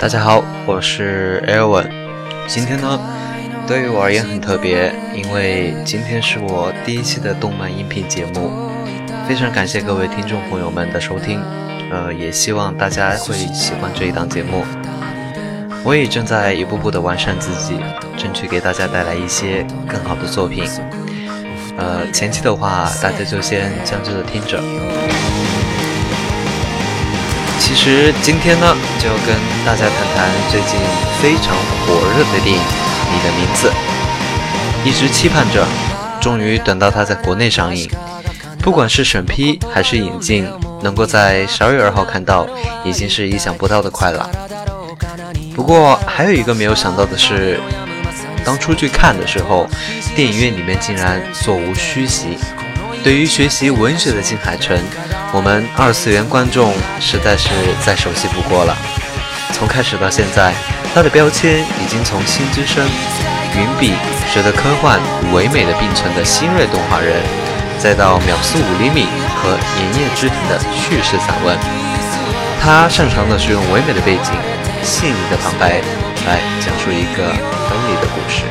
大家好，我是 Elin。今天呢，对于我而言很特别，因为今天是我第一期的动漫音频节目。非常感谢各位听众朋友们的收听，呃，也希望大家会喜欢这一档节目。我也正在一步步的完善自己，争取给大家带来一些更好的作品。呃，前期的话，大家就先将就着听着。其实今天呢，就跟大家谈谈最近非常火热的电影《你的名字》，一直期盼着，终于等到它在国内上映。不管是审批还是引进，能够在十二月二号看到，已经是意想不到的快了。不过还有一个没有想到的是，当初去看的时候，电影院里面竟然座无虚席。对于学习文学的金海诚，我们二次元观众实在是再熟悉不过了。从开始到现在，他的标签已经从新之声、云笔使得科幻唯美的并存的新锐动画人，再到秒速五厘米和炎夜之庭的叙事散文。他擅长的是用唯美的背景、细腻的旁白来讲述一个分离的故事。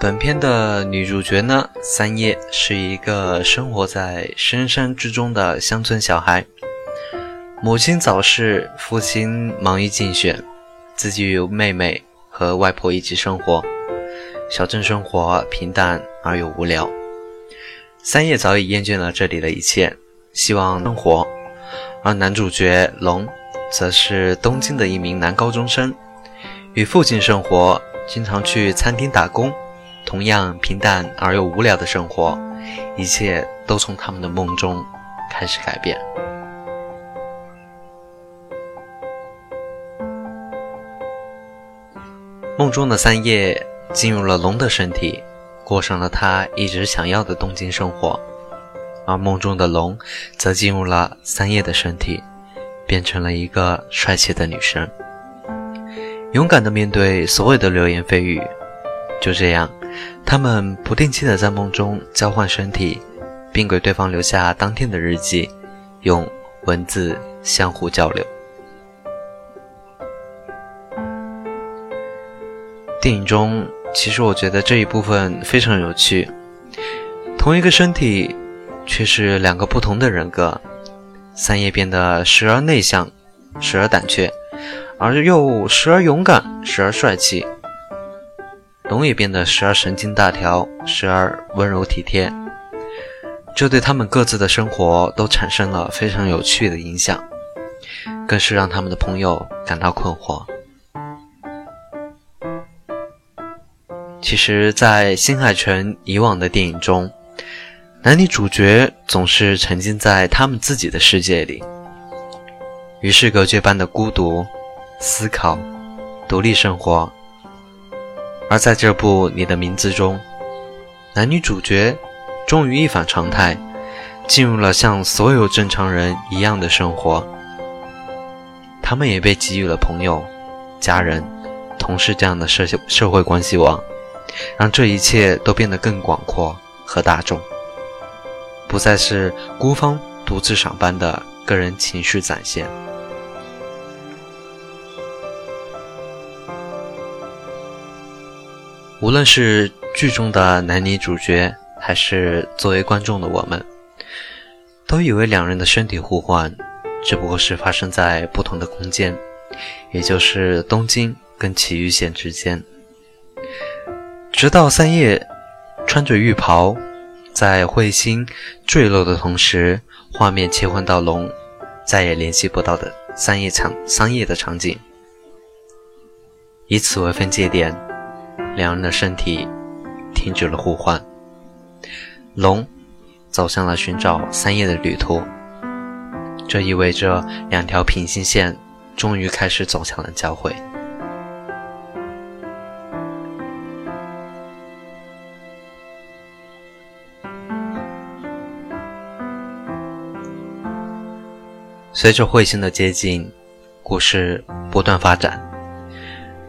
本片的女主角呢，三叶是一个生活在深山之中的乡村小孩。母亲早逝，父亲忙于竞选，自己与妹妹和外婆一起生活。小镇生活平淡而又无聊，三叶早已厌倦了这里的一切，希望生活。而男主角龙，则是东京的一名男高中生，与父亲生活。经常去餐厅打工，同样平淡而又无聊的生活，一切都从他们的梦中开始改变。梦中的三叶进入了龙的身体，过上了他一直想要的东京生活，而梦中的龙则进入了三叶的身体，变成了一个帅气的女生。勇敢地面对所有的流言蜚语，就这样，他们不定期的在梦中交换身体，并给对方留下当天的日记，用文字相互交流。电影中，其实我觉得这一部分非常有趣。同一个身体，却是两个不同的人格。三叶变得时而内向，时而胆怯。而又时而勇敢，时而帅气。龙也变得时而神经大条，时而温柔体贴。这对他们各自的生活都产生了非常有趣的影响，更是让他们的朋友感到困惑。其实，在新海诚以往的电影中，男女主角总是沉浸在他们自己的世界里，与世隔绝般的孤独。思考，独立生活。而在这部《你的名字》中，男女主角终于一反常态，进入了像所有正常人一样的生活。他们也被给予了朋友、家人、同事这样的社社会关系网，让这一切都变得更广阔和大众，不再是孤芳独自赏般的个人情绪展现。无论是剧中的男女主角，还是作为观众的我们，都以为两人的身体互换只不过是发生在不同的空间，也就是东京跟埼玉县之间。直到三叶穿着浴袍，在彗星坠落的同时，画面切换到龙再也联系不到的三叶场三叶的场景，以此为分界点。两人的身体停止了互换龙走向了寻找三叶的旅途这意味着两条平行线终于开始走向了交汇。随着彗星的接近故事不断发展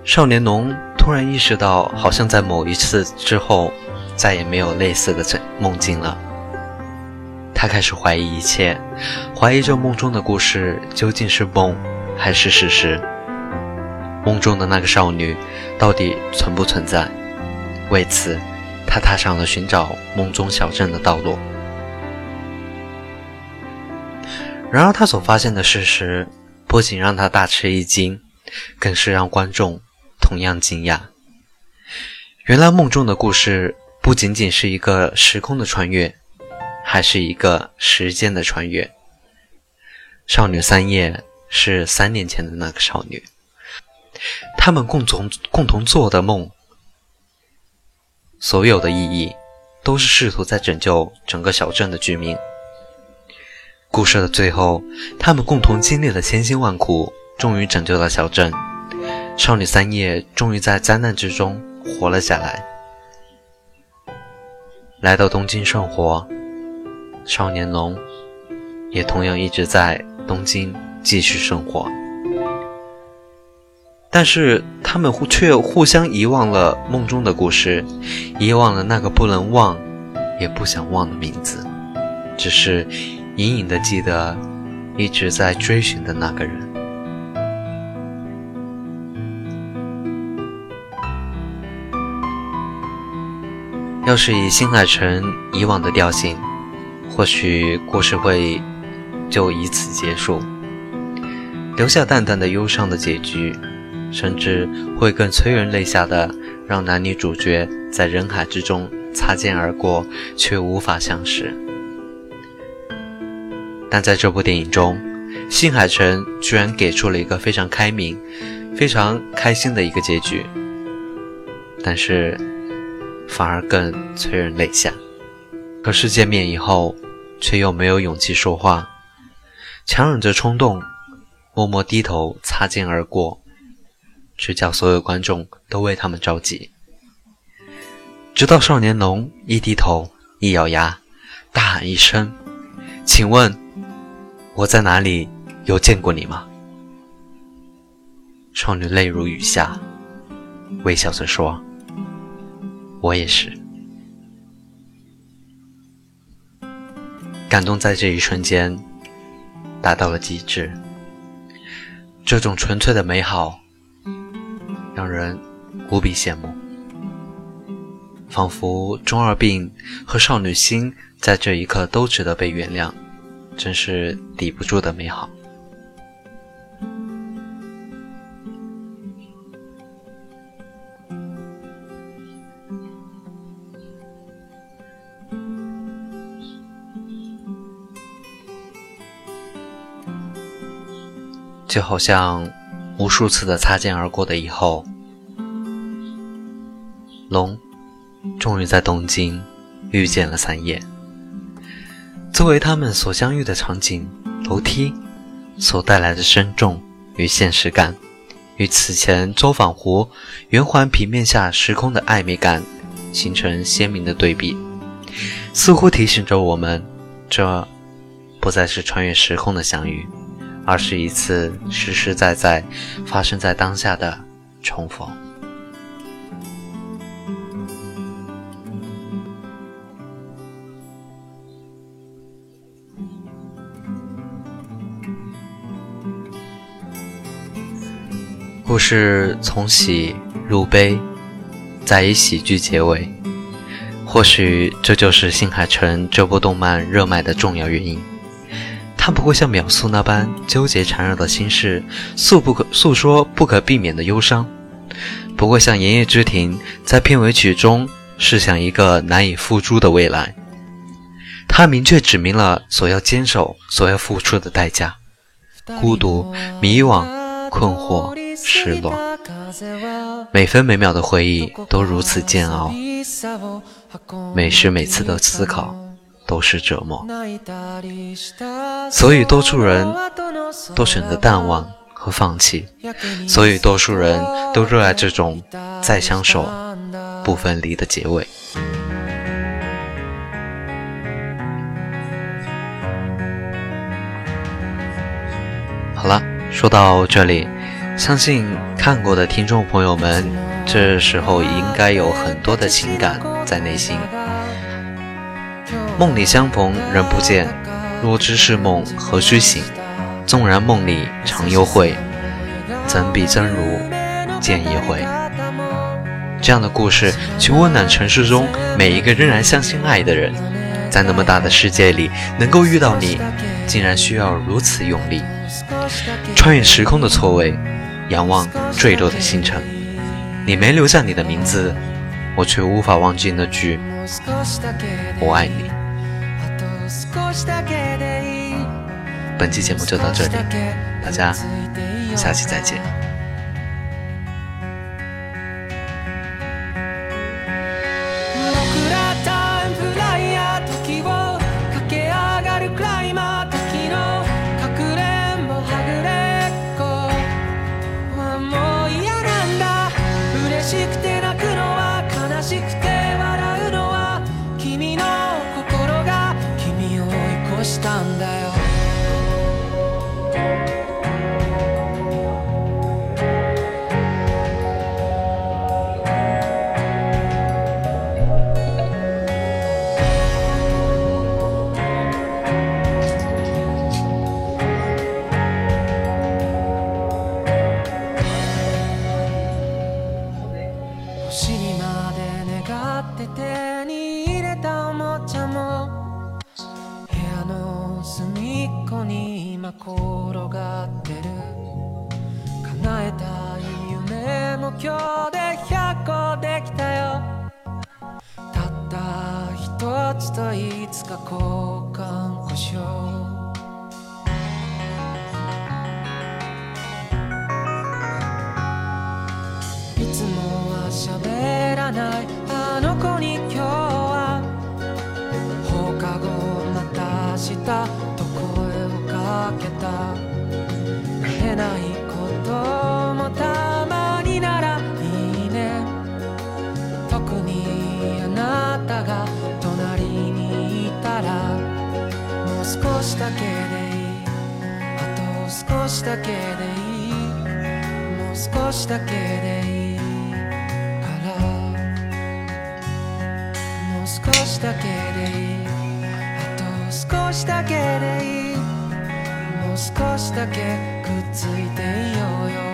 少年龙突然意识到，好像在某一次之后，再也没有类似的梦境了。他开始怀疑一切，怀疑这梦中的故事究竟是梦还是事实。梦中的那个少女到底存不存在？为此，他踏上了寻找梦中小镇的道路。然而，他所发现的事实不仅让他大吃一惊，更是让观众同样惊讶。原来，梦中的故事不仅仅是一个时空的穿越，还是一个时间的穿越。少女三叶是三年前的那个少女，他们共同共同做的梦，所有的意义，都是试图在拯救整个小镇的居民。故事的最后，他们共同经历了千辛万苦，终于拯救了小镇。少女三叶终于在灾难之中活了下来，来到东京生活。少年龙也同样一直在东京继续生活，但是他们互却互相遗忘了梦中的故事，遗忘了那个不能忘也不想忘的名字，只是。隐隐的记得，一直在追寻的那个人。要是以新海诚以往的调性，或许故事会就以此结束，留下淡淡的忧伤的结局，甚至会更催人泪下的，让男女主角在人海之中擦肩而过，却无法相识。但在这部电影中，新海诚居然给出了一个非常开明、非常开心的一个结局，但是反而更催人泪下。可是见面以后，却又没有勇气说话，强忍着冲动，默默低头擦肩而过，只叫所有观众都为他们着急。直到少年龙一低头，一咬牙，大喊一声：“请问。”我在哪里有见过你吗？少女泪如雨下，微笑着说：“我也是。”感动在这一瞬间达到了极致。这种纯粹的美好，让人无比羡慕，仿佛中二病和少女心在这一刻都值得被原谅。真是抵不住的美好。就好像无数次的擦肩而过的以后，龙终于在东京遇见了三叶。作为他们所相遇的场景，楼梯所带来的深重与现实感，与此前周访湖圆环平面下时空的暧昧感形成鲜明的对比，似乎提醒着我们，这不再是穿越时空的相遇，而是一次实实在在发生在当下的重逢。故事从喜入悲，再以喜剧结尾。或许这就是新海诚这部动漫热卖的重要原因。他不会像秒速那般纠结缠绕的心事，诉不可诉说不可避免的忧伤；不会像《炎夜之庭》在片尾曲中试想一个难以付诸的未来。他明确指明了所要坚守、所要付出的代价：孤独、迷惘、困惑。失落，每分每秒的回忆都如此煎熬，每时每次的思考都是折磨，所以多数人都选择淡忘和放弃，所以多数人都热爱这种再相守不分离的结尾。好了说到这里，相信看过的听众朋友们，这时候应该有很多的情感在内心。梦里相逢人不见，若知是梦何须醒？纵然梦里常幽会，怎比真如见一回？这样的故事，去温暖城市中每一个仍然相信爱的人。在那么大的世界里，能够遇到你，竟然需要如此用力。穿越时空的错位，仰望坠落的星辰。你没留下你的名字，我却无法忘记那句“我爱你”。本期节目就到这里，大家下期再见。今転がってる。叶えたい夢も今日で100個できたよ。たった一つといつか交換をしよう。喋らない。あの子に今日は放課後また明日かけた。慣れないこともたまにならいいね。特にあなたが隣にいたらもう少しだけでいい。あと少しだけでいい。もう少しだけでいいからもう少しだけでいい。あと少しだけでいい。少しだけくっついていようよ。